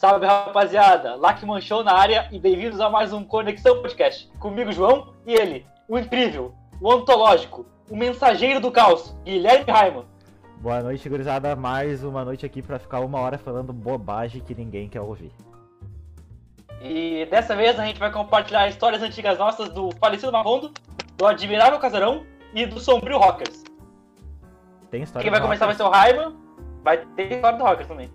Salve rapaziada, Lackman Show na área e bem-vindos a mais um Conexão Podcast. Comigo, João, e ele, o incrível, o ontológico, o mensageiro do caos, Guilherme Raiman. Boa noite, gurizada. Mais uma noite aqui pra ficar uma hora falando bobagem que ninguém quer ouvir. E dessa vez a gente vai compartilhar histórias antigas nossas do falecido Macondo, do admirável Casarão e do sombrio Rockers. Tem história Quem vai começar vai Rockers? ser o Raiman, vai ter história do Rockers também.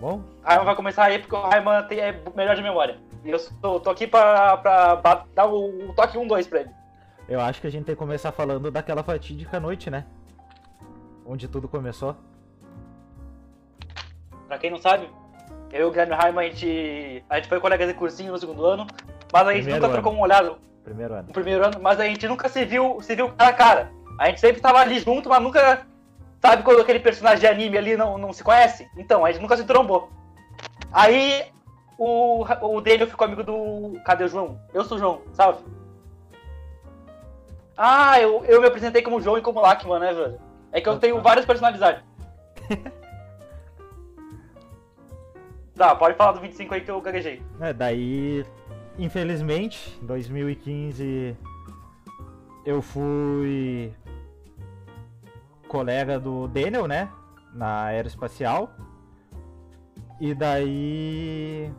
Bom, Raiman vai começar aí porque o Raiman tem, é melhor de memória. E eu sou- tô aqui pra, pra ba- dar o, o toque 1-2 pra ele. eu acho que a gente tem que começar falando daquela fatídica noite, né? Onde tudo começou. Pra quem não sabe, eu e o Guilherme Raiman, a gente, a gente foi colegas de cursinho no segundo ano, mas a gente Primeiro nunca ano. trocou uma olhada Primeiro ano. no primeiro ano, mas a gente nunca se viu, se viu cara a cara. A gente sempre tava ali junto, mas nunca. Sabe quando aquele personagem de anime ali não, não se conhece? Então, a gente nunca se trombou. Aí o, o Daniel ficou amigo do. Cadê o João? Eu sou o João, salve. Ah, eu, eu me apresentei como João e como Lackman, né, velho? É que eu tenho várias personalidades. Tá, pode falar do 25 aí que eu gaguejei. É, daí, infelizmente, em 2015 eu fui colega do Daniel, né? Na aeroespacial. E daí.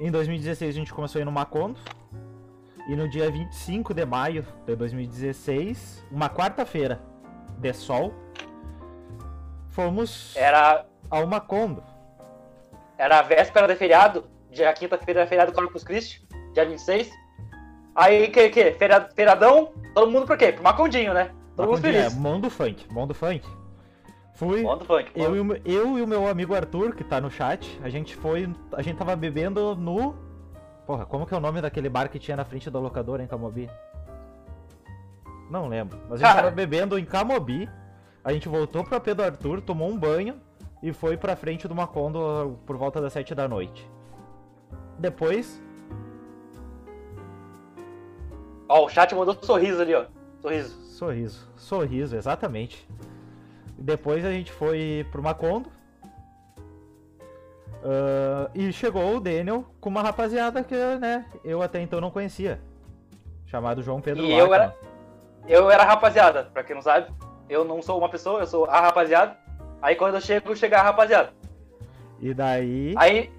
Em 2016 a gente começou a ir no Macondo. E no dia 25 de maio de 2016, uma quarta-feira de sol, fomos Era, ao Macondo. era a véspera de feriado, dia quinta-feira feriado Corpus Christi, dia 26. Aí, que, que? Feriadão, todo mundo por quê? Pro Macondinho, né? Todo mundo Macondinho, é, feliz. Mundo Funk, Mundo Funk. Fui, Modo funk. eu, e o meu- eu e o meu amigo Arthur, que tá no chat, a gente foi, a gente tava bebendo no... Porra, como que é o nome daquele bar que tinha na frente da locadora em Camobi? Não lembro, mas a gente Cara. tava bebendo em Camobi, a gente voltou pro AP do Arthur, tomou um banho e foi pra frente do Macondo por volta das 7 da noite. Depois, Ó, o chat mandou sorriso ali, ó. Sorriso. Sorriso. Sorriso, exatamente. Depois a gente foi pro Macondo. Ah, e chegou o Daniel com uma rapaziada que, né, eu até então não conhecia. Chamado João Pedro E eu era- Eu era rapaziada, pra quem não sabe. Eu não sou uma pessoa, eu sou a rapaziada. Aí quando eu chego, chega a rapaziada. E daí Aí,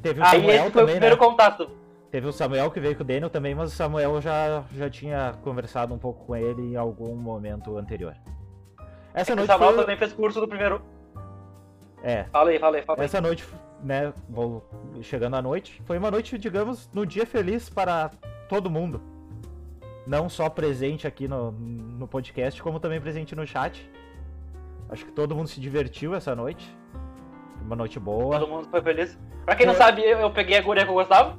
teve o aí Samuel esse foi o também, primeiro né? contato. Teve o Samuel que veio com o Daniel também, mas o Samuel já, já tinha conversado um pouco com ele em algum momento anterior. Essa O noite Samuel foi... também fez curso do primeiro. É, Fala aí, fala aí, fala aí. Essa noite, né, vou chegando à noite, foi uma noite, digamos, no dia feliz para todo mundo. Não só presente aqui no, no podcast, como também presente no chat. Acho que todo mundo se divertiu essa noite. Uma noite boa. Todo mundo foi feliz. Pra quem não sabe, eu, eu peguei a guria que eu gostava.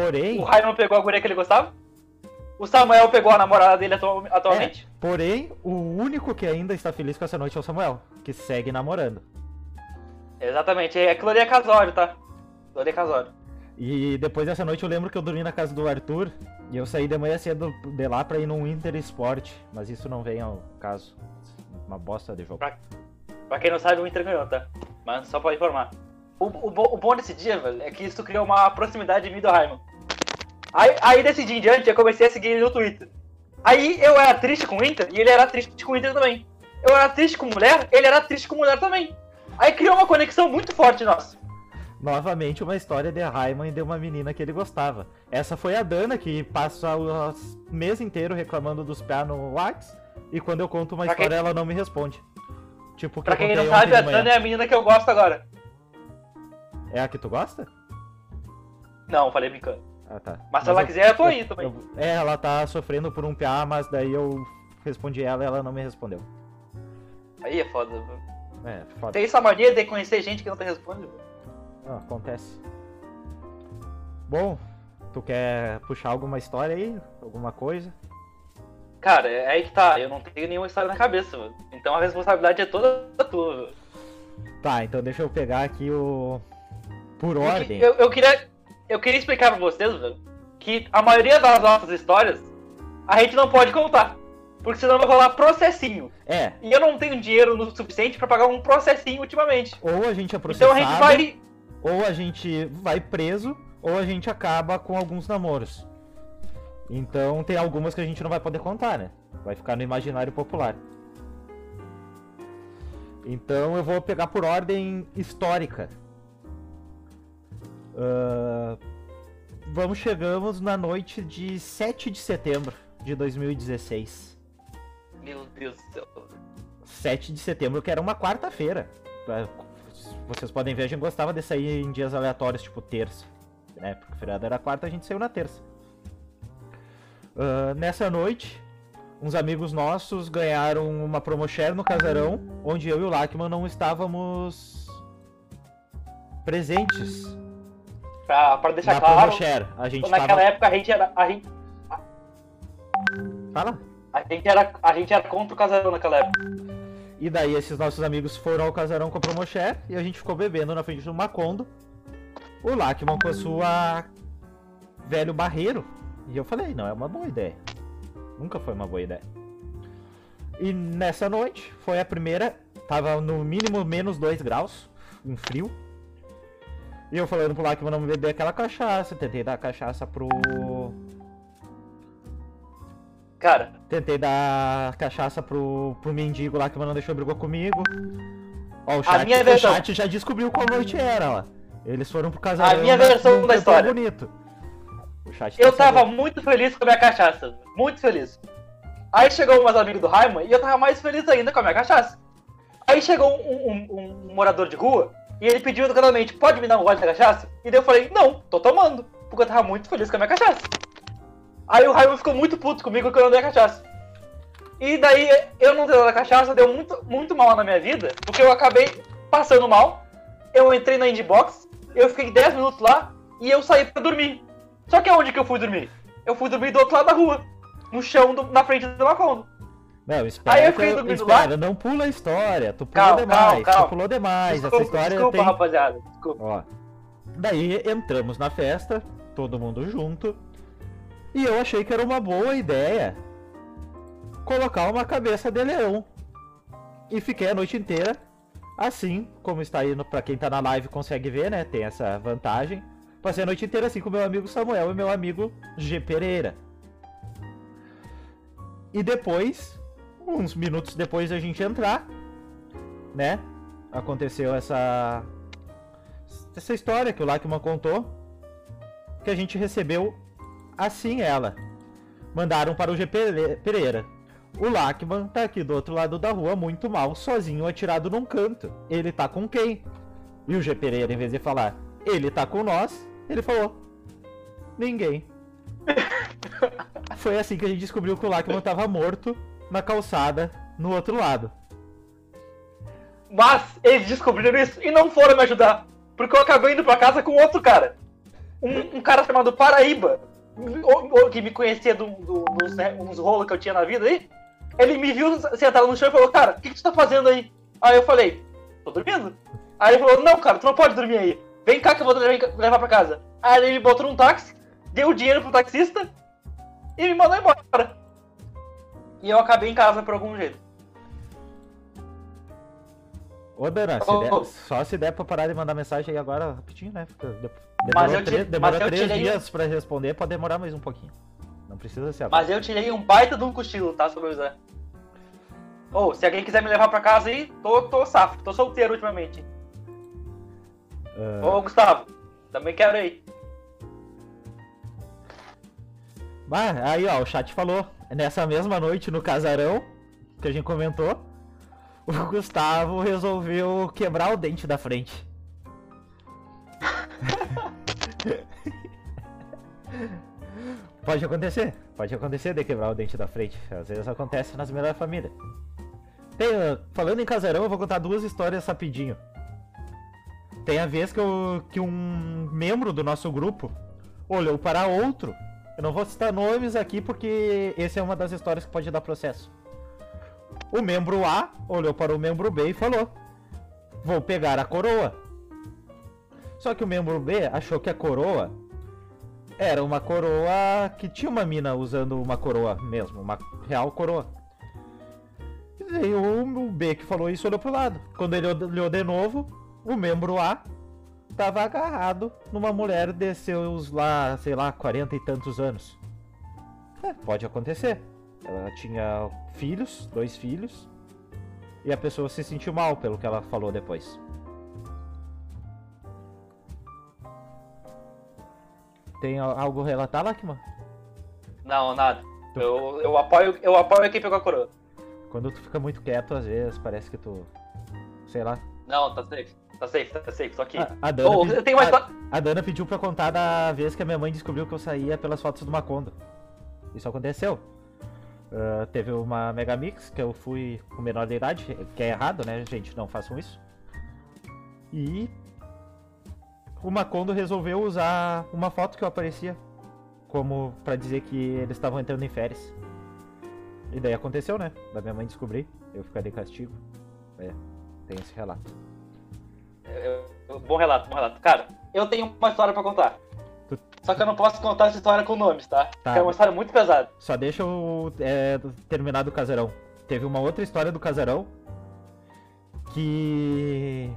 Porém, O Raiman pegou a guria que ele gostava. O Samuel pegou a namorada dele atu- atualmente. porém, o único que ainda está feliz com essa noite é o Samuel, que segue namorando. Exatamente. É ali é casório, tá? Ali é casório. E depois dessa noite eu lembro que eu dormi na casa do Arthur e eu saí de manhã cedo de lá pra ir num Inter Sport, mas isso não vem ao caso. Uma bosta de jogo. Pra quem não sabe, o Inter ganhou, tá? Mas só pra informar. O, o, o bom desse dia, velho, é que isso criou uma proximidade de mim do Raiman. Aí, aí desse dia em diante, eu comecei a seguir ele no Twitter. Aí eu era triste com o Inter e ele era triste com o Inter também. Eu era triste com mulher, ele era triste com mulher também. Aí criou uma conexão muito forte nossa. Novamente uma história de Raiman e de uma menina que ele gostava. Essa foi a Dana que passa o mês inteiro reclamando dos pés no Whats e quando eu conto uma Pra história quem- ela não me responde. Tipo, que Pra quem não sabe, a. Tana é a menina que eu gosto agora. É a que tu gosta? Não, falei brincando. Ah, tá. Mas se ela eu- quiser, eu tô aí também. eu- é, ela tá sofrendo por um PA, mas daí eu respondi ela e ela não me respondeu. Aí é foda. É, foda. Tem essa mania de conhecer gente que não te responde. Ah, acontece. Bom, tu quer puxar alguma história aí? Alguma coisa? Cara, é aí que tá. Eu não tenho nenhuma história na cabeça, velho. Então a responsabilidade é toda tua, velho. Tá, então deixa eu pegar aqui o. Por ordem. Eu, eu queria, eu queria explicar pra vocês, velho, que a maioria das nossas histórias a gente não pode contar. Porque senão vai rolar processinho. É, E eu não tenho dinheiro suficiente pra pagar um processinho ultimamente. ou a gente é Então processado, a gente vai. ou a gente vai preso, ou a gente acaba com alguns namoros. Então tem algumas que a gente não vai poder contar, né? Vai ficar no imaginário popular. Então eu vou pegar por ordem histórica. Ah, vamos chegamos na noite de 7 de setembro de 2016. Meu Deus do céu. 7 de setembro, que era uma quarta-feira. Pra- Vocês podem ver, a gente gostava de sair em dias aleatórios, tipo terça. Né? Porque o feriado era quarta, a gente saiu na terça. Ah, nessa noite, uns amigos nossos ganharam uma promoshare no casarão, onde eu e o Lachman não estávamos presentes Pra, pra deixar na claro, promoshare. A gente naquela tava... época a gente era. A gente, Fala. a gente era, a gente era contra o casarão naquela época. E daí esses nossos amigos foram ao casarão com a Promoshare e a gente ficou bebendo na frente do Macondo. O Lachman com a sua velho barreiro. E eu falei, não, é uma boa ideia. Nunca foi uma boa ideia. E nessa noite, foi a primeira, tava no mínimo menos 2 graus, um frio. E eu falando pro Lachman não beber aquela cachaça, tentei dar a cachaça pro... Cara, Tentei dar cachaça pro, pro mendigo lá que não deixou brigou comigo. Ó, o chat, minha o versão- chat já descobriu qual noite era, ó. Eles foram pro casarão. A minha versão da história. bonito. O chat eu tá tava sabendo. muito feliz com a minha cachaça. Muito feliz. Aí chegou meus amigos do Raimundo e eu tava mais feliz ainda com a minha cachaça. Aí chegou um, um- um morador de rua e ele pediu educadamente, pode me dar um gole da cachaça? E daí eu falei, não, tô tomando, porque eu tava muito feliz com a minha cachaça. Aí o Raimundo ficou muito puto comigo porque eu não dei a cachaça. E daí eu não dei a cachaça, deu muito, muito mal na minha vida, porque eu acabei passando mal, eu entrei na Indbox, eu fiquei 10 minutos lá e eu saí pra dormir. Só que aonde que eu fui dormir? Eu fui dormir do outro lado da rua, no chão, do- na frente do Macondo. Não, espera, Aí eu que fiquei dormindo espera, não pula a história. Tu pulou Calma, demais, calma, calma. tu pulou demais. Desculpa, Essa história desculpa tem... rapaziada, desculpa. Ó. Daí entramos na festa, todo mundo junto. E eu achei que era uma boa ideia colocar uma cabeça de leão. E fiquei a noite inteira assim, como está aí no, pra quem tá na live consegue ver, né? Tem essa vantagem. Passei a noite inteira assim com meu amigo Samuel e meu amigo G Pereira. E depois, uns minutos depois da gente entrar, né? Aconteceu essa essa história que o Lachman contou, que a gente recebeu assim ela. Mandaram para o G Pere- Pereira. O Lachman tá aqui do outro lado da rua, muito mal, sozinho, atirado num canto. Ele tá com quem? E o G Pereira, em vez de falar, ele tá com nós, ele falou, ninguém. Foi assim que a gente descobriu que o Lachman tava morto na calçada no outro lado. Mas eles descobriram isso e não foram me ajudar. Porque eu acabei indo pra casa com outro cara. Um, um cara chamado Paraíba. Que me conhecia do, do, dos, né, uns rolos que eu tinha na vida aí. Ele me viu sentado no chão e falou, cara, o que, que tu tá fazendo aí? Aí eu falei, tô dormindo. Aí ele falou, não, cara, tu não pode dormir aí. Vem cá que eu vou te levar pra casa. Aí ele me botou num táxi, deu o dinheiro pro taxista e me mandou embora. E eu acabei em casa por algum jeito. Ô, Dana, se der- ô. só se der pra parar de mandar mensagem aí agora rapidinho, né? Fica- de- Mas três, demorou mas três tirei um- dias pra responder, pode demorar mais um pouquinho. Não precisa ser agora. Mas eu tirei um baita de um cochilo, tá, sobre o Zé. Ou, se alguém quiser me levar pra casa aí, tô, tô safo, tô solteiro ultimamente. Ah, Ô, Gustavo, também quero aí. bah, aí, ó, o chat falou. Nessa mesma noite no casarão, que a gente comentou, o Gustavo resolveu quebrar o dente da frente. Pode acontecer, pode acontecer de quebrar o dente da frente. Às vezes acontece nas melhores famílias. Tem, ah, falando em casarão, eu vou contar duas histórias rapidinho. Tem a vez que, eu- que um membro do nosso grupo olhou para outro. Eu não vou citar nomes aqui porque essa é uma das histórias que pode dar processo. O membro A olhou para o membro B e falou: Vou pegar a coroa. Só que o membro B achou que a coroa era uma coroa que tinha uma mina usando uma coroa mesmo, uma real coroa. E o B que falou isso olhou pro lado. Quando ele olhou de novo, o membro A tava agarrado numa mulher de seus lá, sei lá, 40 e tantos anos. É, pode acontecer. Ela tinha filhos, dois filhos, e a pessoa se sentiu mal pelo que ela falou depois. Tem algo a relatar, Lakman? Não, nada. Eu, eu, apoio, eu apoio quem pegou a coroa. Quando tu fica muito quieto, às vezes, parece que tu. Sei lá. Não, tá safe. Tá safe, tá safe, tô aqui. A, a Dana, oh, pedi... mais... a, a Dana pediu pra contar da vez que a minha mãe descobriu que eu saía pelas fotos do Macondo. Isso aconteceu. Uh, teve uma Megamix que eu fui com menor de idade, que é errado, né, gente? Não façam isso. E o Macondo resolveu usar uma foto que eu aparecia como para dizer que eles estavam entrando em férias. E daí aconteceu, né? Da minha mãe descobrir, eu ficarei castigo. É, tem esse relato. É, bom relato, bom relato. Cara, eu tenho uma história para contar. Só que eu não posso contar essa história com nomes, tá? tá. Porque é uma história muito pesada. Só deixa eu é, terminar do casarão. Teve uma outra história do casarão que.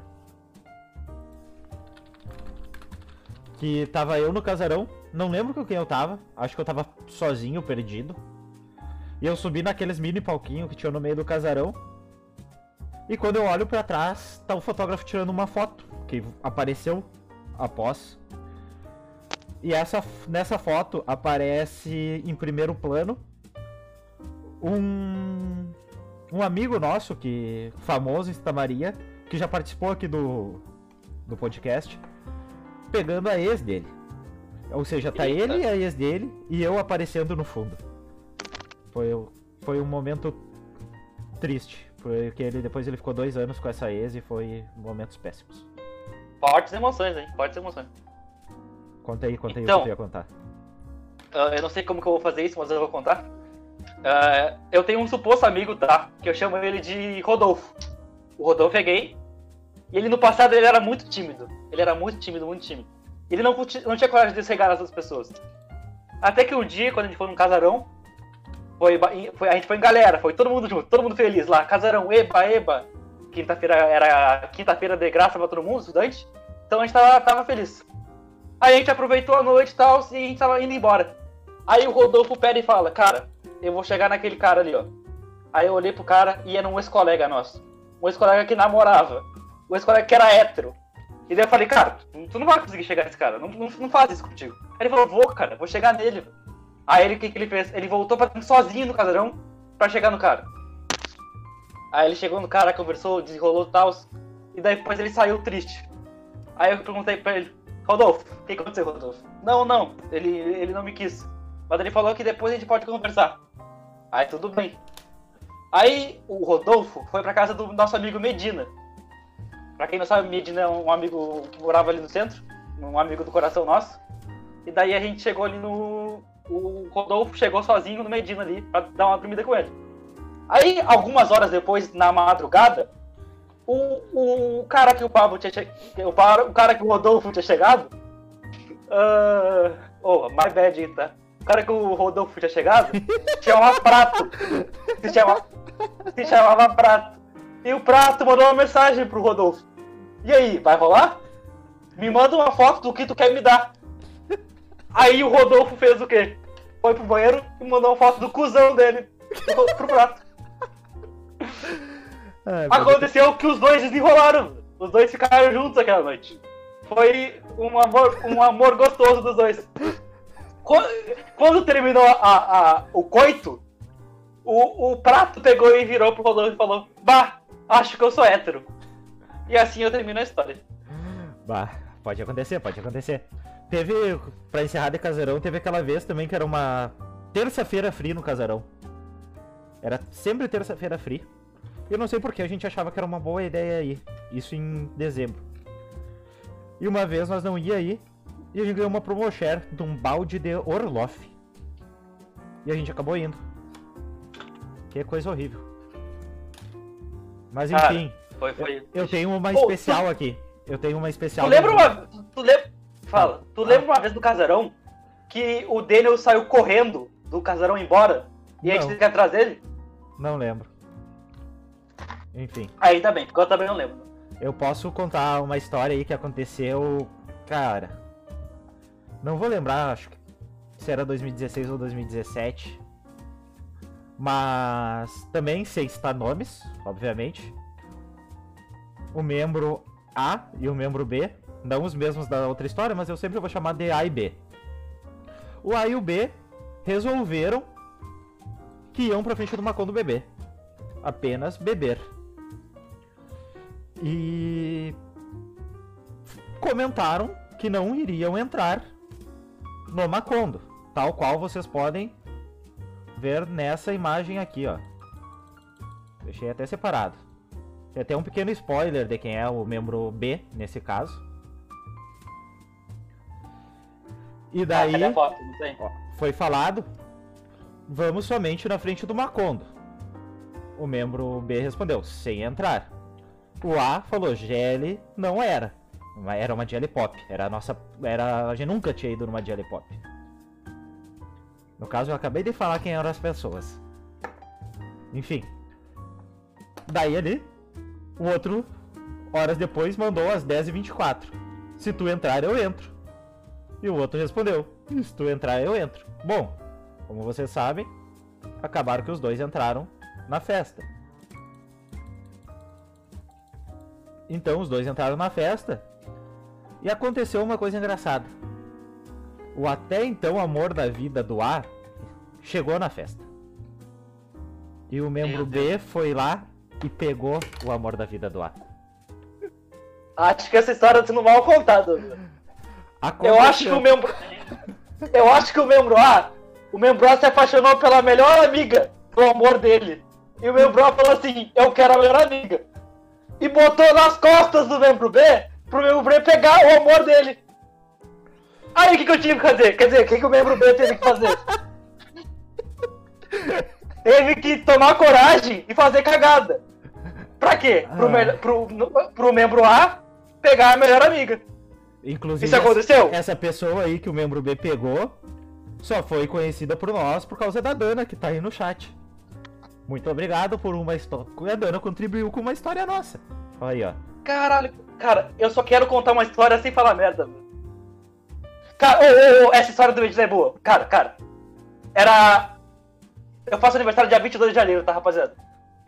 Que tava eu no casarão, não lembro com quem eu tava, acho que eu tava sozinho, perdido. E eu subi naqueles mini palquinhos que tinha no meio do casarão. E quando eu olho para trás, tá o fotógrafo tirando uma foto que apareceu após. E essa, nessa foto aparece em primeiro plano um, um amigo nosso, que famoso em Santa Maria, que já participou aqui do, do podcast, pegando a ex dele. Ou seja, tá Eita. ele e a ex dele e eu aparecendo no fundo. Foi, foi um momento triste. Porque ele, depois ele ficou dois anos com essa ex e foi momentos péssimos. Fortes emoções, hein? Fortes emoções. Conta aí, conta então, aí o que então, tu ia contar. Uh, eu não sei como que eu vou fazer isso, mas eu vou contar. Uh, eu tenho um suposto amigo, tá? Que eu chamo ele de Rodolfo. O Rodolfo é gay. E ele no passado ele era muito tímido. Ele era muito tímido, muito tímido. Ele não, não tinha coragem de chegar nas outras pessoas. Até que um dia, quando a gente foi num casarão, foi, foi, a gente foi em galera, foi todo mundo junto, todo mundo feliz lá. Casarão, eba, eba. Quinta-feira era quinta-feira de graça pra todo mundo, estudante. Então a gente tava, tava feliz. Aí a gente aproveitou a noite e tal, e a gente tava indo embora. Aí o Rodolfo pede e fala, cara, eu vou chegar naquele cara ali, ó. Aí eu olhei pro cara e era um ex-colega nosso. Um ex-colega que namorava. Um ex-colega que era hétero. E daí eu falei, cara, tu não vai conseguir chegar nesse cara, não, não, não faz isso contigo. Aí ele falou, vou, cara, vou chegar nele. Aí ele, o que, que ele fez? Ele voltou pra sozinho no casarão pra chegar no cara. Aí ele chegou no cara, conversou, desenrolou tal. E daí depois ele saiu triste. Aí eu perguntei pra ele, Rodolfo, o que aconteceu, Rodolfo? Não, não, ele, ele não me quis. Mas ele falou que depois a gente pode conversar. Aí tudo bem. Aí o Rodolfo foi pra casa do nosso amigo Medina. Pra quem não sabe, Medina é um amigo que morava ali no centro, um amigo do coração nosso. E daí a gente chegou ali no. O Rodolfo chegou sozinho no Medina ali pra dar uma dormida com ele. Aí, algumas horas depois, na madrugada, o, o cara que o Pablo tinha chegado. O, cara que o Rodolfo tinha chegado. Uh, oh, my bad, tá? O cara que o Rodolfo tinha chegado tinha um Prato. Se, chama, se chamava Prato. E o Prato mandou uma mensagem pro Rodolfo. E aí, vai rolar? Me manda uma foto do que tu quer me dar. Aí o Rodolfo fez o quê? Foi pro banheiro e mandou uma foto do cuzão dele pro, pro prato. É, Aconteceu que os dois desenrolaram. Os dois ficaram juntos aquela noite. Foi um amor, um amor gostoso dos dois. Quando, quando terminou a, a, o coito, o, o prato pegou e virou pro Rodolfo e falou: Bah, acho que eu sou hétero. E assim eu termino a história. Bah, pode acontecer, pode acontecer. Teve, pra encerrar de Casarão, teve aquela vez também que era uma terça-feira free no Casarão. Era sempre terça-feira free. Eu não sei porque a gente achava que era uma boa ideia ir. Isso em dezembro. E uma vez nós não ia aí e a gente ganhou uma promoshare de um balde de Orloff. E a gente acabou indo. Que coisa horrível. Mas enfim. Foi, foi. Eu, eu tenho uma especial tu, aqui. Eu tenho uma especial. Tu lembra uma. Tu lembra. Fala. Tu lembra uma vez do casarão que o Daniel saiu correndo do casarão embora e Não. a gente teve que atrás dele? Não lembro. Enfim. Ainda bem, porque eu também não lembro. Eu posso contar uma história aí que aconteceu. Cara. Não vou lembrar, acho que se era 2016 ou 2017. Mas também sei citar nomes, obviamente. O membro A e o membro B. Não os mesmos da outra história, mas eu sempre vou chamar de A e B. O A e o B resolveram que iam pra frente do Macon do bebê. Apenas beber. E comentaram que não iriam entrar no Macondo, tal qual vocês podem ver nessa imagem aqui, ó. Deixei até separado. Tem até um pequeno spoiler de quem é o membro B nesse caso. E daí Ah, cadê a foto? Foi falado, vamos somente na frente do Macondo. O membro B respondeu, sem entrar. O A falou, GL não era. Era uma GL Pop. Era a nossa. Era. A gente nunca tinha ido numa GL Pop. No caso, eu acabei de falar quem eram as pessoas. Enfim. Daí ali, o outro, horas depois, mandou às 10h24. Se tu entrar, eu entro. E o outro respondeu: Se tu entrar, eu entro. Bom, como vocês sabem, acabaram que os dois entraram na festa. Então os dois entraram na festa e aconteceu uma coisa engraçada. O até então amor da vida do A chegou na festa. E o membro B foi lá e pegou o amor da vida do A. Acho que essa história tá sendo mal contada. Eu acho que o membro. Eu acho que o membro A. O membro A se apaixonou pela melhor amiga do amor dele. E o membro A falou assim: Eu quero a melhor amiga. E botou nas costas do membro B pro membro B pegar o amor dele. Aí o que, que eu tive que fazer? Quer dizer, o que, que o membro B teve que fazer? teve que tomar coragem e fazer cagada. Pra quê? Pro, Ah. me- pro, pro membro A pegar a melhor amiga. Inclusive, Isso aconteceu? essa pessoa aí que o membro B pegou só foi conhecida por nós por causa da Dana que tá aí no chat. Muito obrigado por uma história. A Dana contribuiu com uma história nossa. Olha aí, ó. Caralho, cara, eu só quero contar uma história sem falar merda. Cara, ô, ô, ô, essa história do Medina é boa. Cara, cara. Era. Eu faço aniversário dia 22 de janeiro, tá, rapaziada?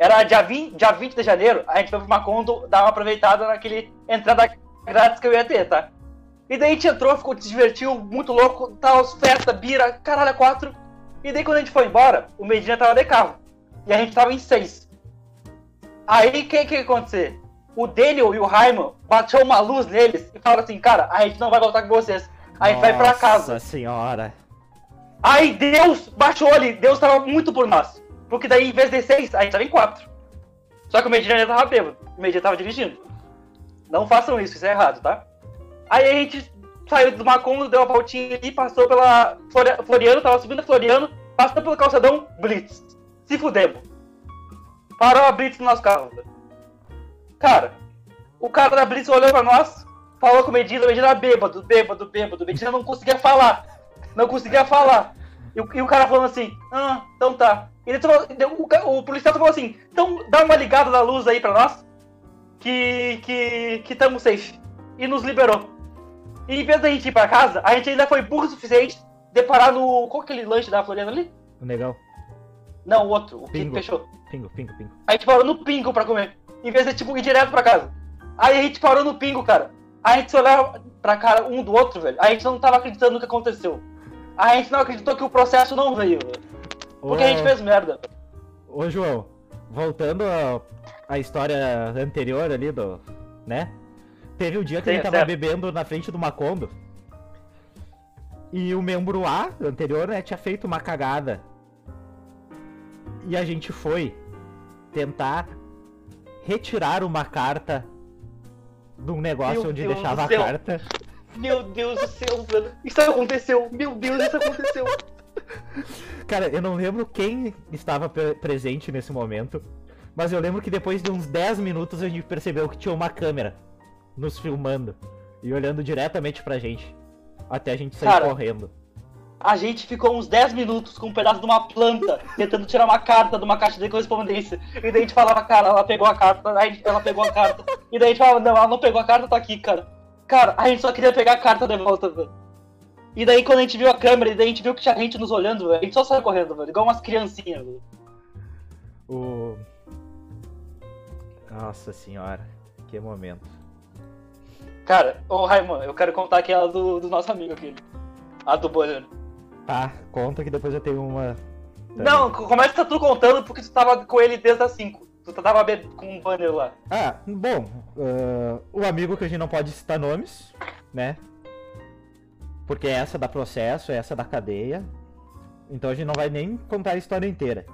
Era dia 20, dia 20 de janeiro, a gente foi pro Macondo dar uma aproveitada naquele entrada grátis que eu ia ter, tá? E daí a gente entrou, ficou, se divertiu, muito louco, tal, festa, bira, caralho, quatro. E daí quando a gente foi embora, o Medina tava de carro. E a gente tava em seis. Aí o que que ia acontecer? O Daniel e o Raiman bateu uma luz neles e falaram assim, cara, a gente não vai voltar com vocês. A gente vai pra casa. Nossa senhora. Aí Deus baixou ali, Deus tava muito por nós. Porque daí, em vez de seis, a gente tava em quatro. Só que o Medina já tava bêbado. O Medina tava dirigindo. Não façam isso, isso é errado, tá? Aí a gente saiu do Macondo, deu uma voltinha ali, passou pela Flori- Floriano, tava subindo a Floriano, passou pelo calçadão, Blitz. Se fudemos. Parou a Blitz no nosso carro. Cara, o cara da Blitz olhou pra nós, falou com o Medina, o Medina bêbado, bêbado, bêbado. O Medina não conseguia falar. Não conseguia falar. E o, e o cara falando assim, ah, então tá. Ele o, o policial falou assim, então dá uma ligada na luz aí pra nós, que que que tamo safe. E nos liberou. E em vez da gente ir pra casa, a gente ainda foi burro o suficiente de parar no. Qual que é aquele lanche da Floriana ali? Legal. Não, o outro, o que Pingo. fechou. Pingo, pingo, pingo. A gente parou no pingo pra comer. Em vez de tipo ir direto pra casa. Aí a gente parou no pingo, cara. A gente se olhava pra cara um do outro, velho. A gente não tava acreditando no que aconteceu. A gente não acreditou que o processo não veio. Porque a gente Ô, fez merda. Ô, João, voltando à história anterior ali do. né? Teve um dia que Sim, ele tava certo. bebendo na frente do Macondo. E o membro A anterior, né, tinha feito uma cagada. E a gente foi tentar retirar uma carta de um negócio Meu onde Deus deixava a carta. Meu Deus do céu, velho. Isso aconteceu. Meu Deus, isso aconteceu. Cara, eu não lembro quem estava pre- presente nesse momento, mas eu lembro que depois de uns 10 minutos a gente percebeu que tinha uma câmera nos filmando e olhando diretamente pra gente. Até a gente sair Cara. correndo. A gente ficou uns 10 minutos com um pedaço de uma planta, tentando tirar uma carta de uma caixa de correspondência. E daí a gente falava, cara, ela pegou a carta, aí ela pegou a carta. E daí a gente falava, não, ela não pegou a carta, tá aqui, cara. Cara, a gente só queria pegar a carta de volta, velho. E daí quando a gente viu a câmera, e daí a gente viu que tinha gente nos olhando, velho, a gente só saiu correndo, velho, igual umas criancinhas, velho. O. Nossa senhora, que momento. Cara, ô Raimundo, eu quero contar aquela do, do nosso amigo aquele. A do Bolhano. Tá, conta que depois eu tenho uma. também. Não, começa tu contando porque tu tava com ele desde as 5. Tu tava com um banner lá. Ah, bom, ah, o amigo que a gente não pode citar nomes, né? Porque essa dá processo, essa da cadeia. Então a gente não vai nem contar a história inteira.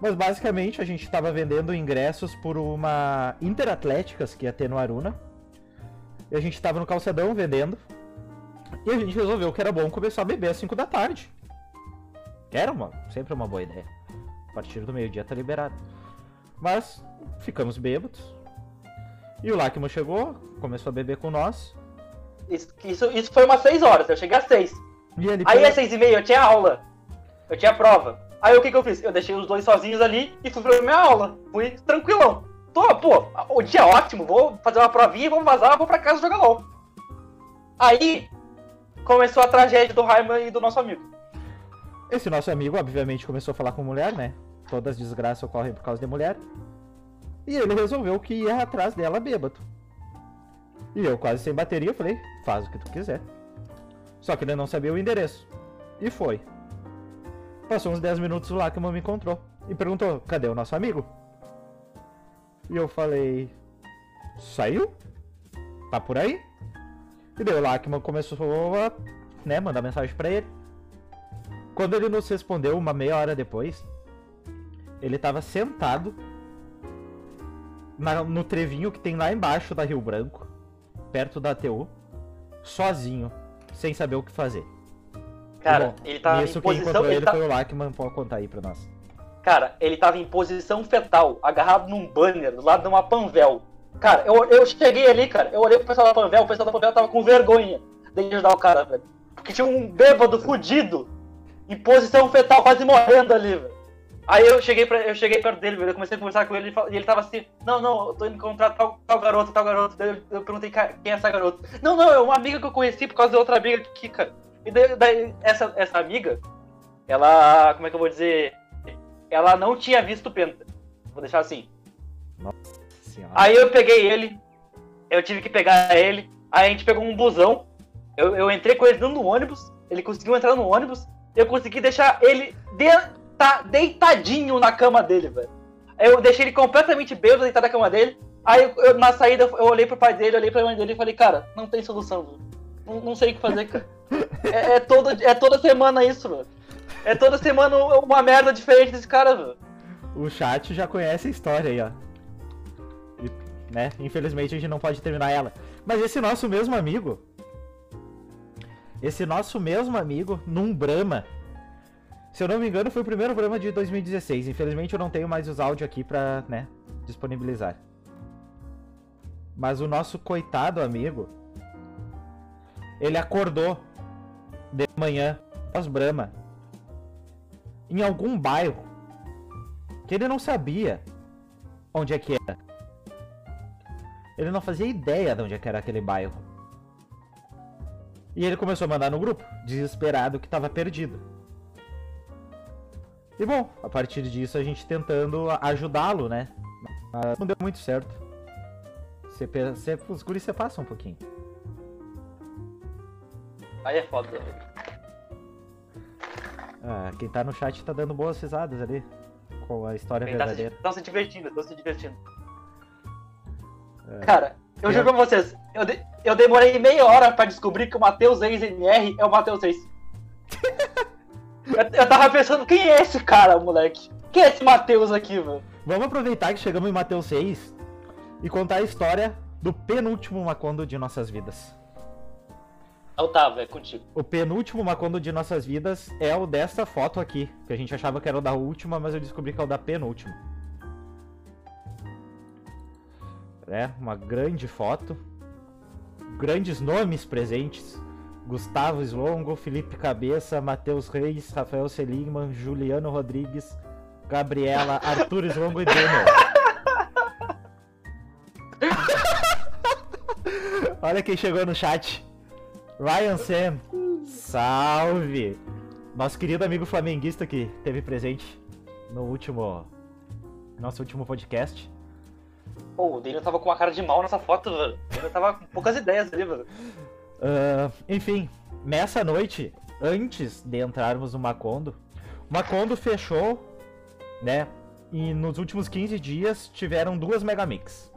Mas basicamente a gente estava vendendo ingressos por uma Interatléticas que ia ter no Aruna. E a gente estava no calçadão vendendo. E a gente resolveu que era bom começar a beber às 5 da tarde. Era uma, sempre uma boa ideia. A partir do meio-dia tá liberado. Mas ficamos bêbados. E o Lachman chegou, começou a beber com nós. Isso, isso, isso foi umas 6 horas, eu cheguei às 6. E ele Aí pegou- às 6 e meia eu tinha aula. Eu tinha prova. Aí o que que eu fiz? Eu deixei os dois sozinhos ali e fui pra minha aula. Fui tranquilão. Tô, pô, o dia é ótimo, vou fazer uma provinha, vou vazar, vou pra casa jogar LOL. Aí começou a tragédia do Raiman e do nosso amigo. Esse nosso amigo, obviamente, começou a falar com mulher, né? Todas as desgraças ocorrem por causa de mulher. E ele resolveu que ia atrás dela bêbado. E eu, quase sem bateria, falei: faz o que tu quiser. Só que ele não sabia o endereço. E foi. Passou uns 10 minutos lá que a me encontrou. E perguntou: cadê o nosso amigo? E eu falei: saiu? Tá por aí? E daí o Lachman começou a né, mandar mensagem pra ele. Quando ele nos respondeu uma meia hora depois, ele tava sentado na- no trevinho que tem lá embaixo da Rio Branco, perto da ATU, sozinho, sem saber o que fazer. Cara, Bom, ele tava Nisso em posição. encontrou Ele ele tá- foi o Lachman, pode contar aí pra nós. Cara, ele tava em posição fetal, agarrado num banner, do lado de uma Panvel. Cara, eu, eu cheguei ali, cara, eu olhei pro pessoal da Panvel, o pessoal da Panvel tava com vergonha de ajudar o cara, velho. Porque tinha um bêbado fudido, em posição fetal, quase morrendo ali, velho. Aí eu cheguei, pra, eu cheguei perto dele, velho, eu comecei a conversar com ele, e ele tava assim, não, não, eu tô indo encontrar tal, tal garoto, tal garoto. Daí eu, eu perguntei, "Cara, quem é essa garota? Não, não, é uma amiga que eu conheci por causa de outra amiga aqui, cara. E daí, daí essa, essa amiga, ela, como é que eu vou dizer, ela não tinha visto o Penta. Vou deixar assim. Senhora. Aí eu peguei ele, eu tive que pegar ele, aí a gente pegou um busão, eu, eu entrei com ele dentro do ônibus, ele conseguiu entrar no ônibus, eu consegui deixar ele deita- deitadinho na cama dele, velho. Eu deixei ele completamente bêbado deitado na cama dele, aí eu- eu- na saída eu olhei pro pai dele, olhei pra mãe dele e falei, cara, não tem solução, velho. Não, não sei o que fazer, cara. É, é toda, é toda semana isso, velho. É toda semana uma merda diferente desse cara, velho. O chat já conhece a história aí, ó. E, né? Infelizmente a gente não pode terminar ela. Mas esse nosso mesmo amigo. Esse nosso mesmo amigo, num Brahma. Se eu não me engano, foi o primeiro Brahma de 2016. Infelizmente eu não tenho mais os áudios aqui pra, né, disponibilizar. Mas o nosso coitado amigo. Ele acordou de manhã, pós Brahma. Em algum bairro que ele não sabia onde é que era. Ele não fazia ideia de onde é que era aquele bairro. E ele começou a mandar no grupo, desesperado que estava perdido. E bom, a partir disso a gente tentando ajudá-lo, né? Mas não deu muito certo. Você, você, os guris você passa um pouquinho. Aí é foda. Ah, quem tá no chat tá dando boas risadas ali. Com a história se, verdadeira. tão se divertindo, estão se divertindo. É. Cara, eu É. juro pra vocês, eu, de- eu demorei meia hora pra descobrir que o Matheus ex-MR é o Matheus Reis. Eu, eu tava pensando, quem é esse cara, moleque? Quem é esse Matheus aqui, velho? Vamos aproveitar que chegamos em Mateus 6 e contar a história do penúltimo Macondo de nossas vidas. Otávio, é contigo. O penúltimo Macondo de nossas vidas é o desta foto aqui, que a gente achava que era o da última, mas eu descobri que é o da penúltima. É, uma grande foto. Grandes nomes presentes. Gustavo Slongo, Felipe Cabeça, Matheus Reis, Rafael Seligman, Juliano Rodrigues, Gabriela, Arthur Slongo e Daniel. Olha quem chegou no chat. Ryan Sam. Salve! Nosso querido amigo flamenguista que teve presente no último. Nosso último podcast. Pô, o Daniel tava com uma cara de mal nessa foto, velho. Daniel tava com poucas ideias ali, velho. Uh, enfim, nessa noite, antes de entrarmos no Macondo, o Macondo fechou, né? E nos últimos 15 dias tiveram duas Megamix.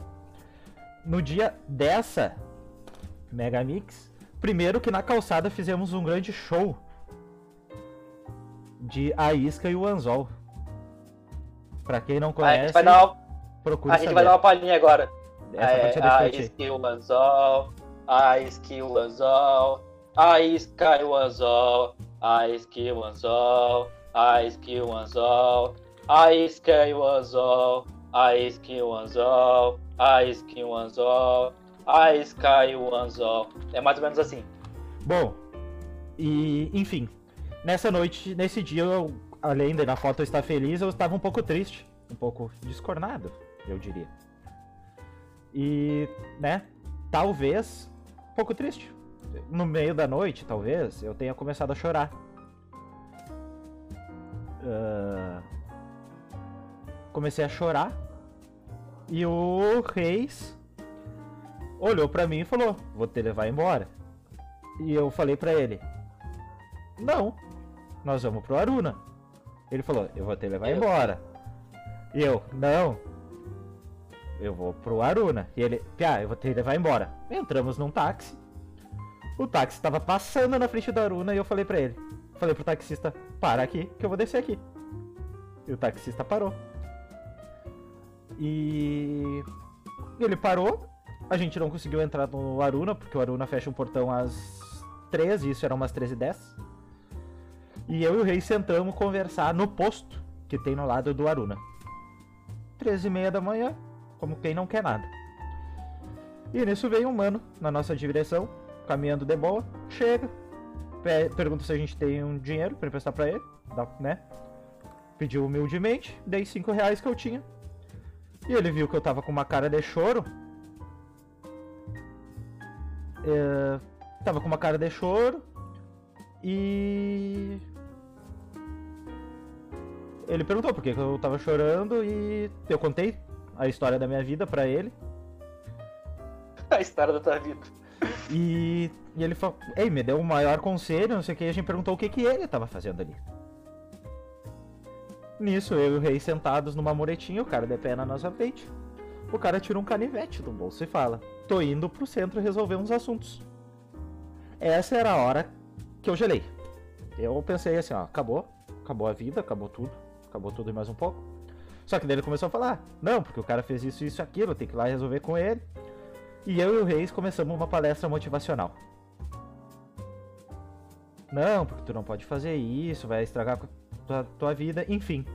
No dia dessa Megamix, primeiro que na calçada fizemos um grande show de A Isca e o Anzol. Pra quem não conhece, a gente vai dar uma, a gente vai dar uma palhinha agora. Essa é, a. Isca e o Anzol, I skill was all. I sky was all. I skill was all. I skill was all. I sky was all. I skill was all. I skill was all. I sky was all. É mais ou menos assim. Bom, e enfim, nessa noite, nesse dia, eu, além da foto estar feliz, eu estava um pouco triste, um pouco descornado, eu diria. E, né, talvez um pouco triste. No meio da noite, talvez, eu tenha começado a chorar. Ah, comecei a chorar. E o Reis olhou pra mim e falou: Vou te levar embora. E eu falei pra ele: Não, nós vamos pro Aruna. Ele falou: Eu vou te levar Eu- embora. E eu: Não, eu vou pro Aruna. E ele: Piá, eu vou te levar embora. Entramos num táxi. O táxi estava passando na frente do Aruna e eu falei pra ele: Falei pro taxista: Para aqui, que eu vou descer aqui. E o taxista parou. E ele parou. A gente não conseguiu entrar no Aruna, porque o Aruna fecha um portão às 13, isso era umas 13h10. E eu e o Rei sentamos conversar no posto que tem no lado do Aruna. 13h30 da manhã, como quem não quer nada. E nisso veio um mano na nossa direção, caminhando de boa, chega, pe- pergunta se a gente tem um dinheiro pra emprestar pra ele, né? Pediu humildemente, dei 5 reais que eu tinha. E ele viu que eu tava com uma cara de choro. É, tava com uma cara de choro. E. Ele perguntou por que eu tava chorando e eu contei a história da minha vida pra ele. A história da tua vida. E, e ele falou, ei, me deu o maior conselho, não sei o que, e a gente perguntou o que, que ele tava fazendo ali. Nisso, eu e o rei sentados numa muretinha, o cara de pé na nossa frente. O cara tira um canivete do bolso e fala: Tô indo pro centro resolver uns assuntos. Essa era a hora que eu gelei. Eu pensei assim: ó, acabou, acabou a vida, acabou tudo, acabou tudo e mais um pouco. Só que daí ele começou a falar: Não, porque o cara fez isso, isso e aquilo, tem que ir lá resolver com ele. E eu e o Reis começamos uma palestra motivacional. Não, porque tu não pode fazer isso, vai estragar a tua, tua vida, enfim.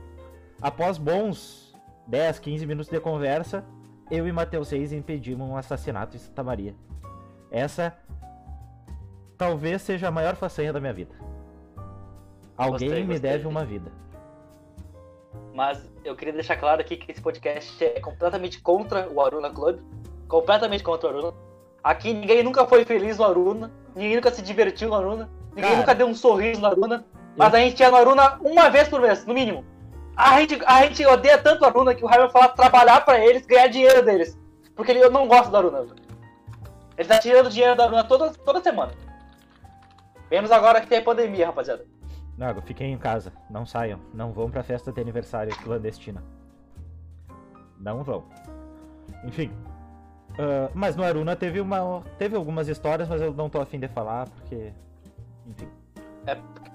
Após bons 10, 15 minutos de conversa, eu e Matheus Reis impedimos um assassinato em Santa Maria. Essa talvez seja a maior façanha da minha vida. Alguém Gostei, me gostei. deve uma vida. Mas eu queria deixar claro aqui que esse podcast é completamente contra o Aruna Club. Completamente contra o Aruna. Aqui ninguém nunca foi feliz no Aruna. Ninguém nunca se divertiu no Aruna. Ninguém Cara. nunca deu um sorriso no Aruna. Mas a gente ia no Aruna uma vez por mês, no mínimo. A gente, a gente odeia tanto o Aruna que o Raio vai falar trabalhar pra eles, ganhar dinheiro deles. Porque ele, eu não gosto do Aruna. Ele tá tirando dinheiro da Aruna toda, toda semana. Menos agora que tem pandemia, rapaziada. Não, fiquem em casa, não saiam, não vão pra festa de aniversário clandestina. Não vão. Enfim. ah, mas no Aruna teve uma. Teve algumas histórias, mas eu não tô afim de falar, porque. Enfim.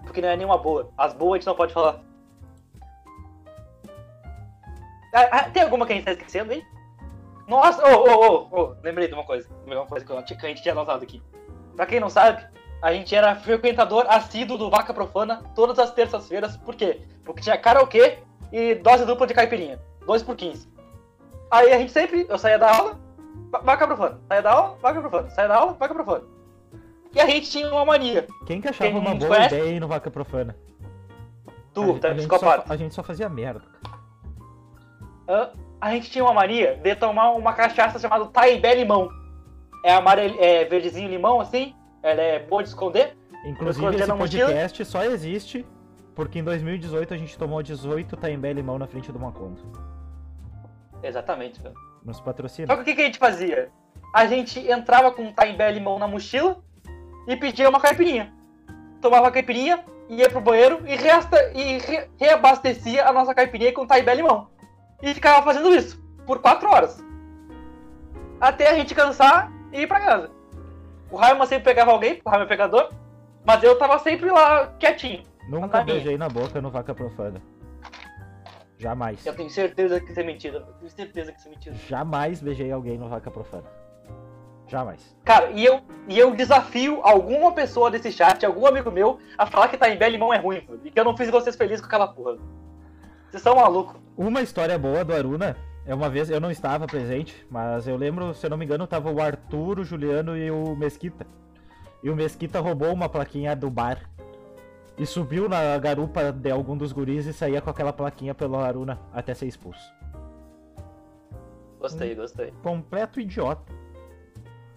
Porque não é nenhuma boa. As boas a gente não pode falar. Ah, ah, tem alguma que a gente tá esquecendo aí? Nossa, ô, ô, ô, lembrei de uma coisa. Lembrei de uma coisa que eu- tinha anotado aqui. Pra quem não sabe, a gente era frequentador assíduo do Vaca Profana todas as terças-feiras. Por quê? Porque tinha karaokê e dose dupla de caipirinha. 2 por 15. Aí a gente sempre, eu saía da aula, va- Vaca Profana. Saía da aula, Vaca Profana. Saía da aula, Vaca Profana. E a gente tinha uma mania. Quem que achava Quem uma boa conhece? ideia ir no Vaca Profana? Tu, a, tá a, gente só, psicopata. a gente só fazia merda. Hã? A gente tinha uma mania de tomar uma cachaça chamada Taibé Limão. É amarelo, é verdezinho limão, assim. Ela é boa de esconder. Inclusive, esse mochila? podcast só existe porque em 2018 a gente tomou 18 Taimbé Limão na frente do Macondo. Exatamente, velho. Nos Só patrocina. que o que, que a gente fazia? A gente entrava com um Taimbé Limão na mochila e pedia uma caipirinha. Tomava a caipirinha, ia pro banheiro e, resta, e re- reabastecia a nossa caipirinha com Taimbé Limão. E ficava fazendo isso por 4 horas. Até a gente cansar e ir pra casa. O Raiman sempre pegava alguém, o Raiman é pegador, mas eu tava sempre lá quietinho. Nunca minha. beijei na boca no Vaca Profana. Jamais. Eu tenho certeza que isso é mentira. Eu tenho certeza que isso é mentira. Jamais beijei alguém no Vaca Profana. Jamais. Cara, e eu, e eu desafio alguma pessoa desse chat, algum amigo meu, a falar que tá em Belo Limão é ruim, velho, e que eu não fiz vocês felizes com aquela porra. Vocês são malucos. Uma história boa do Aruna é uma vez, eu não estava presente, mas eu lembro, se eu não me engano, tava o Arthur, o Juliano e o Mesquita. E o Mesquita roubou uma plaquinha do bar. E subiu na garupa de algum dos guris e saía com aquela plaquinha pelo Aruna até ser expulso. Gostei, gostei. Completo idiota.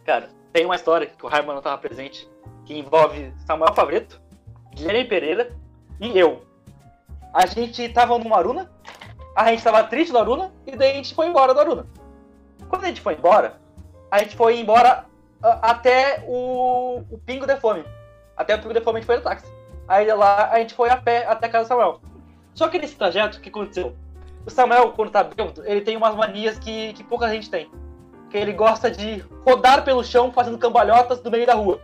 Cara, tem uma história que o Raiman não tava presente, que envolve Samuel Favreto, Guilherme Pereira e eu. A gente tava no Aruna, a gente tava triste do Aruna, e daí a gente foi embora do Aruna. Quando a gente foi embora, a gente foi embora ah, até o, o Pingo de Fome. Até o Pingo de Fome a gente foi no táxi. Aí lá a gente foi a pé até a casa do Samuel. Só que nesse trajeto, o que aconteceu? O Samuel, quando tá bêbado, ele tem umas manias que, que pouca gente tem que ele gosta de rodar pelo chão fazendo cambalhotas do meio da rua.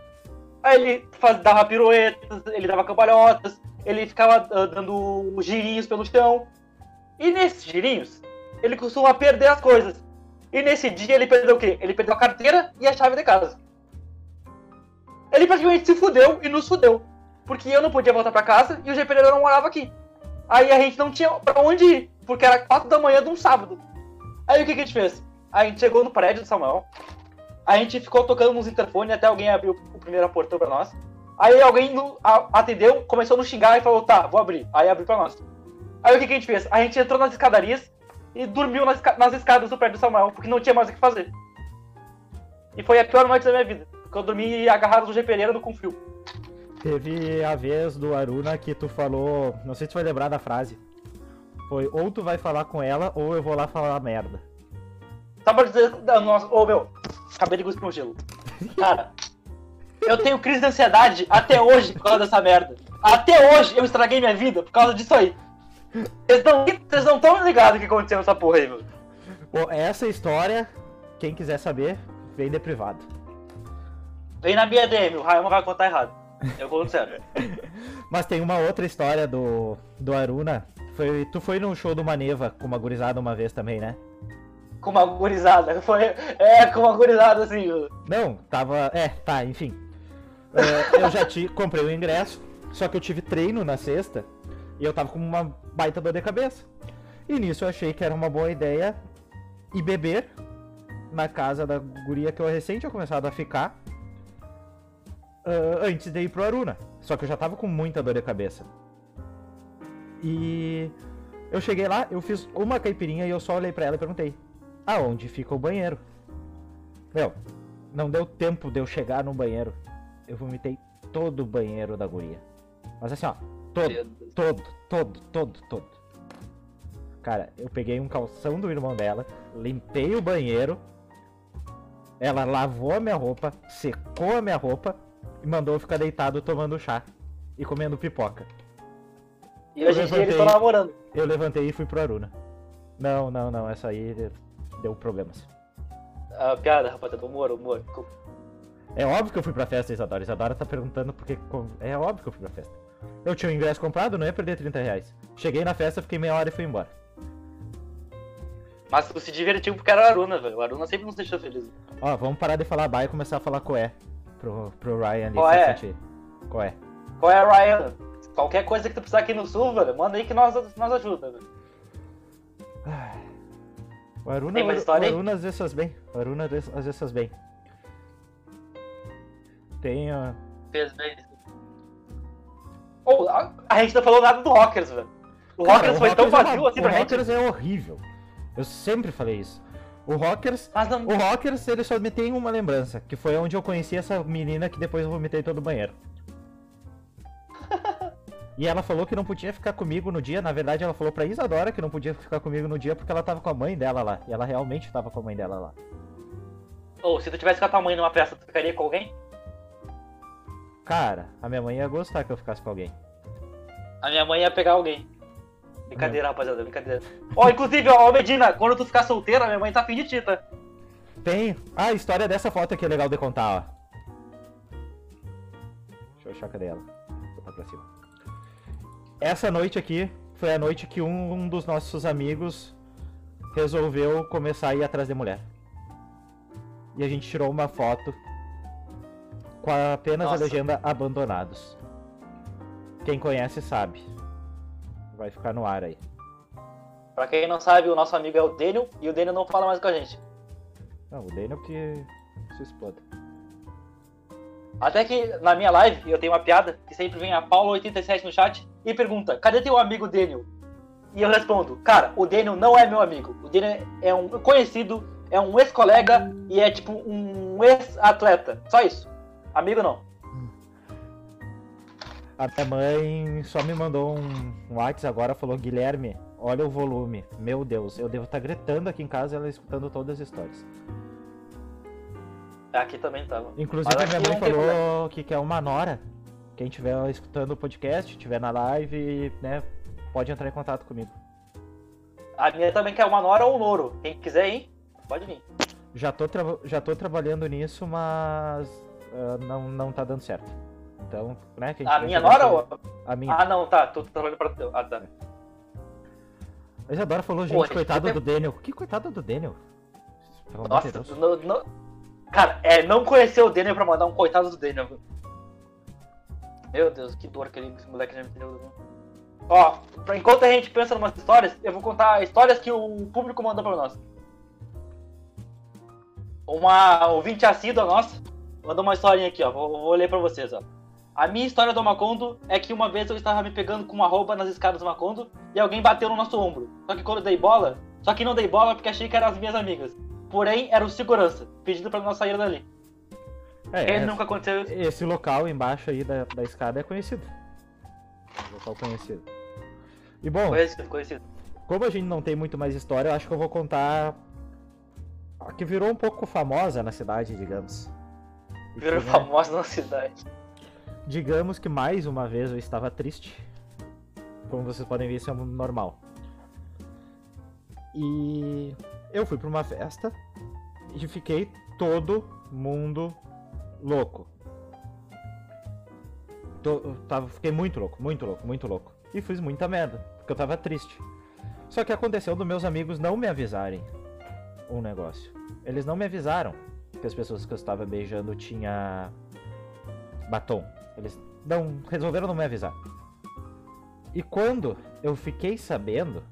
Aí ele faz, dava piruetas, ele dava cambalhotas, ele ficava ah, dando girinhos pelo chão. E nesses girinhos, ele costuma perder as coisas. E nesse dia ele perdeu o quê? Ele perdeu a carteira e a chave de casa. Ele praticamente se fudeu e nos fudeu. Porque eu não podia voltar pra casa e o G. Pereira não morava aqui. Aí a gente não tinha pra onde ir, porque era 4 da manhã de um sábado. Aí o que, que a gente fez? A gente chegou no prédio do Samuel. A gente ficou tocando nos interfones até alguém abriu o primeiro portão pra nós. Aí alguém atendeu, começou a nos xingar e falou: tá, vou abrir. Aí abriu pra nós. Aí o que, que a gente fez? A gente entrou nas escadarias e dormiu nas, nas escadas do prédio do Samuel, porque não tinha mais o que fazer. E foi a pior noite da minha vida. Porque eu dormi agarrado no G Pereira no Confio. Teve a vez do Aruna que tu falou, não sei se tu vai lembrar da frase. Foi ou tu vai falar com ela ou eu vou lá falar merda. Só pra dizer, nossa, ô meu, acabei de cuspir um gelo. Cara, eu tenho crise de ansiedade até hoje por causa dessa merda. Até hoje eu estraguei minha vida por causa disso aí. Vocês não estão ligados o que aconteceu nessa porra aí, meu. Bom, essa história, quem quiser saber, vem de privado. Vem na minha DM, o Raimundo vai contar errado. Eu vou sério. Mas tem uma outra história do, do Aruna. Foi, tu foi num show do Maneva com uma gurizada uma vez também, né? Com uma gurizada. Foi, é, com uma gurizada assim. Não, tava. É, tá, enfim. É, eu já te comprei o ingresso, só que eu tive treino na sexta e eu tava com uma baita dor de cabeça. E nisso eu achei que era uma boa ideia ir beber na casa da guria que eu recém tinha começado a ficar ah, antes de ir pro Aruna. Só que eu já tava com muita dor de cabeça. E eu cheguei lá, eu fiz uma caipirinha e eu só olhei pra ela e perguntei: aonde fica o banheiro? Meu, não deu tempo de eu chegar no banheiro. Eu vomitei todo o banheiro da guria. Mas assim, ó, todo, todo, todo, todo, todo. Cara, eu peguei um calção do irmão dela, limpei o banheiro. Ela lavou a minha roupa, secou a minha roupa e mandou eu ficar deitado tomando chá e comendo pipoca. E hoje em dia eles estão namorando. Eu levantei e fui pro Aruna. Não, não, não, essa aí deu problemas. Ah, piada, rapaziada, humor, humor. É óbvio que eu fui pra festa, Isadora. Isadora tá perguntando porque. É óbvio que eu fui pra festa. Eu tinha o ingresso comprado, não ia perder 30 reais. Cheguei na festa, fiquei meia hora e fui embora. Mas tu se divertiu porque era o Aruna, velho. O Aruna sempre nos deixou felizes. Ó, vamos parar de falar bye e começar a falar coé pro, pro Ryan ali. Qual se é? sentir. Coé. Qual é, Ryan? Qualquer coisa que tu precisar aqui no sul, velho, manda aí que nós, nós ajuda, velho. O Aruna, Tem o história aí? Aruna às vezes faz bem. O Aruna às vezes- faz bem. Tenho. Fez bem. Oh, a, a gente não falou nada do Rockers, velho. O Cara, Rockers foi tão Rockers é vazio uma- assim o pra gente. Rockers é horrível. Eu sempre falei isso. O Rockers. Não. O Rockers, ele só me tem uma lembrança, que foi onde eu conheci essa menina que depois eu vomitei todo o banheiro. E ela falou que não podia ficar comigo no dia. Na verdade, ela falou pra Isadora que não podia ficar comigo no dia porque ela tava com a mãe dela lá. E ela realmente tava com a mãe dela lá. Ou se tu tivesse com a tua mãe numa festa, tu ficaria com alguém? Cara, a minha mãe ia gostar que eu ficasse com alguém. A minha mãe ia pegar alguém. Brincadeira, rapaziada, brincadeira. Ó, inclusive, ó, Medina, quando tu ficar solteira, minha mãe tá afim de ti, tá? Tem. Ah, a história dessa foto aqui é legal de contar, ó. Deixa eu achar cadê ela. Vou botar pra cima. Essa noite aqui foi a noite que um, um dos nossos amigos resolveu começar a ir atrás de mulher. E a gente tirou uma foto com apenas Nossa. a legenda abandonados. Quem conhece sabe. Vai ficar no ar aí. Pra quem não sabe, o nosso amigo é o Daniel e o Daniel não fala mais com a gente. Não, o Daniel que se exploda. Até que na minha live eu tenho uma piada que sempre vem a Paula87 no chat e pergunta: cadê teu amigo Daniel? E eu respondo: cara, o Daniel não é meu amigo. O Daniel é um conhecido, é um ex-colega e é tipo um ex-atleta. Só isso. Amigo não. A minha mãe só me mandou um, WhatsApp agora, falou, Guilherme, olha o volume. Meu Deus, eu devo estar gritando aqui em casa e ela escutando todas as histórias. Aqui também tava. Inclusive a minha mãe falou que quer uma nora. Quem estiver escutando o podcast, estiver na live, né, pode entrar em contato comigo. A minha também quer uma nora ou um louro. Quem quiser ir, pode vir. Já tô, já tô trabalhando nisso, mas ah, não, não tá dando certo. Então, né, A tiver minha nora ou. A minha. Ah, não, tá. Tu tá trabalhando pra teu. Ah, tá. A Isadora falou, gente, Pô, coitado do Daniel. Que coitado do Daniel? Pelo de Nossa, Deus. no- no- cara, é, não conhecer o Daniel pra mandar um coitado do Daniel. Meu Deus, que dor que esse moleque já me deu. Ó, enquanto a gente pensa em umas histórias, eu vou contar histórias que o público mandou pra nós. Uma ouvinte assídua nossa mandou uma historinha aqui, ó. Vou, vou ler pra vocês, ó. A minha história do Macondo é que uma vez eu estava me pegando com uma roupa nas escadas do Macondo e alguém bateu no nosso ombro. Só que quando eu dei bola, só que não dei bola porque achei que eram as minhas amigas. Porém, era o segurança, pedindo pra nós sair dali. É, Quem é, nunca aconteceu isso? esse local embaixo aí da, da escada é conhecido. Local conhecido. E bom, Conhecido, conhecido. como a gente não tem muito mais história, eu acho que eu vou contar a que virou um pouco famosa na cidade, digamos. Virou né, famosa na cidade. Digamos que mais uma vez eu estava triste. Como vocês podem ver, isso é normal. E eu fui para uma festa e fiquei todo mundo louco. Tô- tava, fiquei muito louco, muito louco, muito louco. E fiz muita merda, porque eu tava triste. Só que aconteceu dos meus amigos não me avisarem um negócio. Eles não me avisaram que as pessoas que eu estava beijando tinha batom. Eles não resolveram não me avisar. E quando eu fiquei sabendo,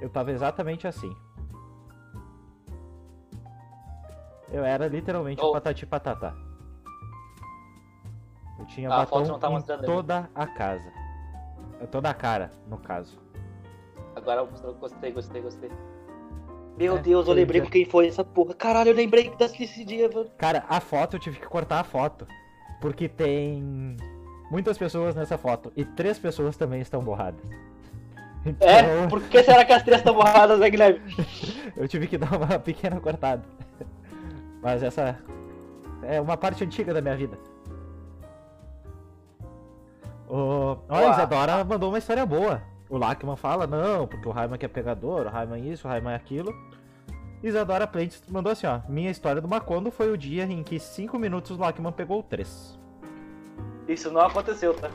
eu tava exatamente assim. Eu era literalmente Oh. o patati patatá. Eu tinha Ah, batom tá em toda a casa. É toda a cara, no caso. Agora eu gostei, gostei, gostei. Meu É, Deus, eu lembrei dia- quem foi essa porra. Caralho, eu lembrei desse dia, velho. Cara, a foto eu tive que cortar a foto. Porque tem muitas pessoas nessa foto. E três pessoas também estão borradas. Então É? Por que será que as três estão borradas, né, Guilherme? eu tive que dar uma pequena cortada. Mas essa é uma parte antiga da minha vida. O... Olha. Isadora mandou uma história boa. O Lachman fala, não, porque o Raiman que é pegador, o Raiman isso, o Raiman é aquilo. Isadora Plentes mandou assim, ó. Minha história do Macondo foi o dia em que 5 minutos o Lachman pegou 3. Isso não aconteceu, tá?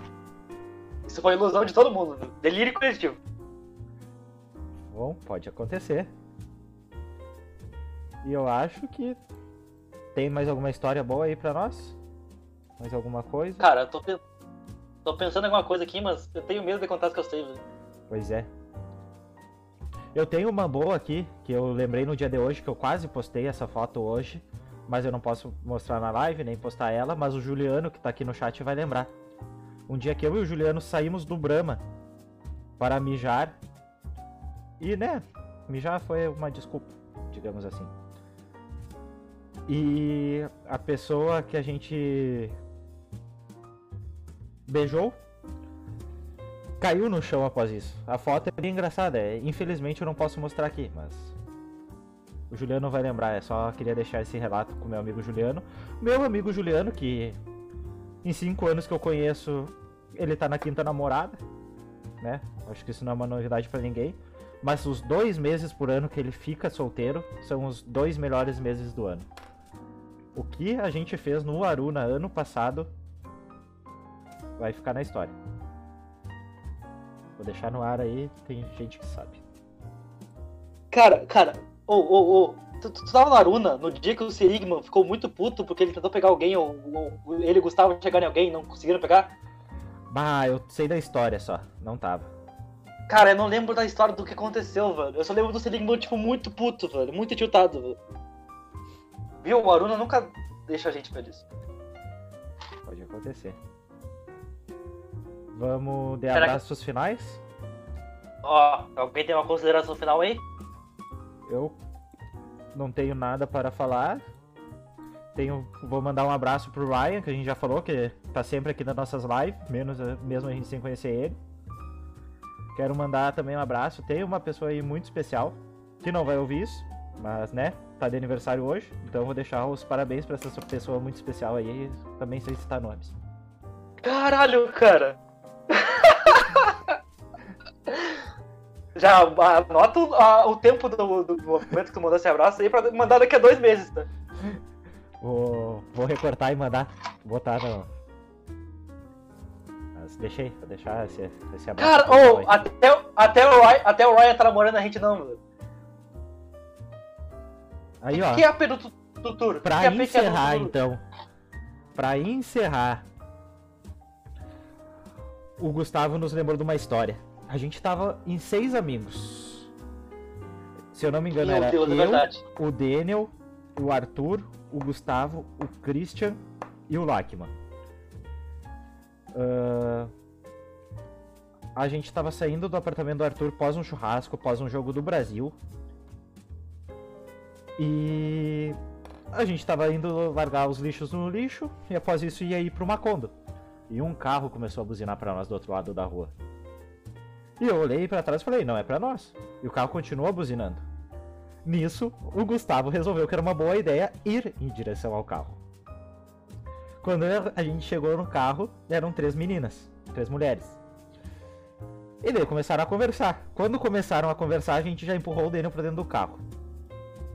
Isso foi ilusão de todo mundo, delírio coletivo. Bom, pode acontecer. E eu acho que tem mais alguma história boa aí pra nós? Mais alguma coisa? Cara, eu tô, pe- tô pensando em alguma coisa aqui, mas eu tenho medo de contar as que eu sei, velho. Pois é. Eu tenho uma boa aqui, que eu lembrei no dia de hoje, que eu quase postei essa foto hoje, mas eu não posso mostrar na live, nem postar ela, mas o Juliano, que tá aqui no chat, vai lembrar. Um dia que eu e o Juliano saímos do Brahma para mijar. E, né, mijar foi uma desculpa, digamos assim. E a pessoa que a gente beijou caiu no chão após isso. A foto é bem engraçada, é, infelizmente eu não posso mostrar aqui, mas o Juliano vai lembrar, é só queria deixar esse relato com meu amigo Juliano. Meu amigo Juliano, que em cinco anos que eu conheço, ele tá na quinta namorada, né? Acho que isso não é uma novidade para ninguém. Mas os dois meses por ano que ele fica solteiro são os dois melhores meses do ano. O que a gente fez no Aruna ano passado vai ficar na história. Vou deixar no ar aí, tem gente que sabe. Cara, cara, ô, ô, ô, tu, tu tava no Aruna no dia que o Serigman ficou muito puto porque ele tentou pegar alguém, ou, ou ele e o Gustavo chegaram em alguém e não conseguiram pegar? Bah, eu sei da história só, não tava. Cara, eu não lembro da história do que aconteceu, velho. Eu só lembro do Serigman, tipo, muito puto, velho. Muito tiltado, velho. Viu? O Aruna nunca deixa a gente feliz. Pode acontecer. Vamos de Será que- abraços finais? Ó, alguém tem uma consideração final aí? Eu não tenho nada para falar. Tenho, vou mandar um abraço pro Ryan, que a gente já falou, que tá sempre aqui nas nossas lives, menos, mesmo a gente sem conhecer ele. Quero mandar também um abraço. Tem uma pessoa aí muito especial, que não vai ouvir isso, mas né, tá de aniversário hoje. Então eu vou deixar os parabéns pra essa pessoa muito especial aí, também sem citar nomes. Caralho, cara. Já anota o, a- o tempo do, do momento que tu mandou esse abraço aí pra mandar daqui a dois meses, tá? Vou, vou recortar e mandar, botar no. Mas deixei, vou deixar esse, esse abraço. Cara, aí. até, o- até, o Ryan, até o Ryan tá namorando a gente não, mano. Aí, ó. Que é a do tu- Tutur? O Pra que é é do encerrar, então. Pra encerrar. O Gustavo nos lembrou de uma história. A gente tava em seis amigos. Se eu não me engano, Meu era eu, verdade. o Daniel, o Arthur, o Gustavo, o Christian e o Lachman. Ah, a gente tava saindo do apartamento do Arthur pós um churrasco, pós um jogo do Brasil. E a gente tava indo largar os lixos no lixo e após isso ia ir pro Macondo. E um carro começou a buzinar pra nós do outro lado da rua. E eu olhei pra trás e falei, não é pra nós. E o carro continuou buzinando. Nisso, o Gustavo resolveu que era uma boa ideia ir em direção ao carro. Quando a gente chegou no carro, eram três meninas, três mulheres. E daí começaram a conversar. Quando começaram a conversar, a gente já empurrou o Daniel pra dentro do carro.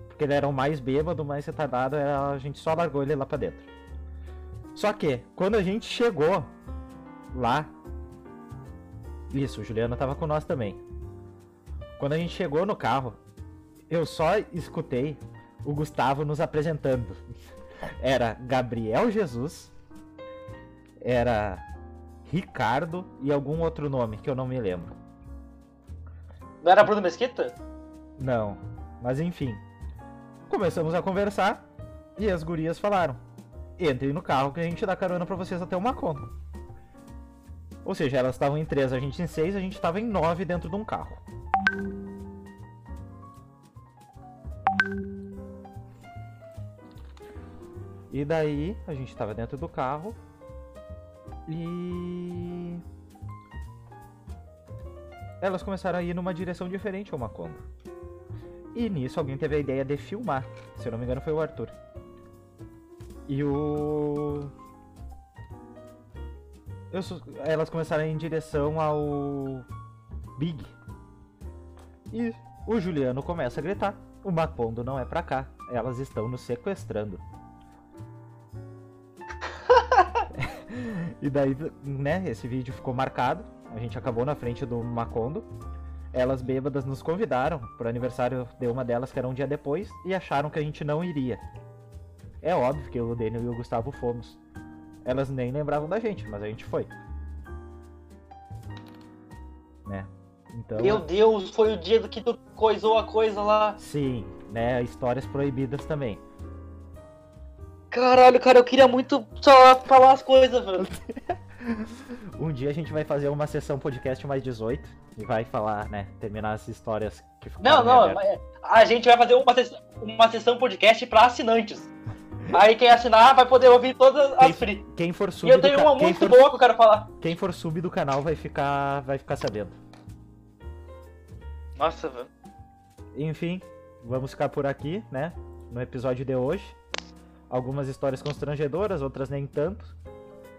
Porque ele era o mais bêbado, o mais retardado, a gente só largou ele lá pra dentro. Só que, quando a gente chegou lá. Isso, o Juliano tava com nós também. Quando a gente chegou no carro, eu só escutei o Gustavo nos apresentando. Era Gabriel Jesus, era Ricardo e algum outro nome que eu não me lembro. Não era Bruno Mesquita? Não, mas enfim. Começamos a conversar e as gurias falaram: entrem no carro que a gente dá carona pra vocês até uma conta. Ou seja, elas estavam em três, a gente em seis, a gente tava em nove dentro de um carro. E daí a gente tava dentro do carro e elas começaram a ir numa direção diferente ao Macondo. E nisso alguém teve a ideia de filmar. Se eu não me engano foi o Arthur. E o. Eu Elas começaram em direção ao. Big. E o Juliano começa a gritar. O Macondo não é pra cá. Elas estão nos sequestrando. e daí, né, esse vídeo ficou marcado. A gente acabou na frente do Macondo. Elas bêbadas nos convidaram pro aniversário de uma delas, que era um dia depois, e acharam que a gente não iria. É óbvio que o Daniel e o Gustavo fomos. Elas nem lembravam da gente, mas a gente foi. Né? Então, Meu Deus, foi o dia do que tu coisou a coisa lá. sim, né? Histórias proibidas também. Caralho, cara, eu queria muito só falar as coisas, velho. Um dia a gente vai fazer uma sessão podcast mais 18 e vai falar, né? Terminar as histórias que Não, ficaram não, mas a gente vai fazer uma, sess- uma sessão podcast pra assinantes. Aí quem assinar vai poder ouvir todas as Quem- free. Quem for E sub eu do tenho uma muito for, boa que eu quero falar. quem for sub do canal vai ficar vai ficar sabendo. Nossa, velho. Enfim, vamos ficar por aqui, né? No episódio de hoje. Algumas histórias constrangedoras, outras nem tanto.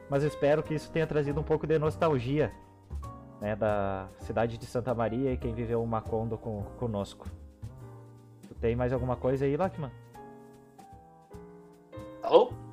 Mas espero que isso tenha trazido um pouco de nostalgia, né? Da cidade de Santa Maria e quem viveu o Macondo com, conosco. Tu tem mais alguma coisa aí, Lockman? Hello?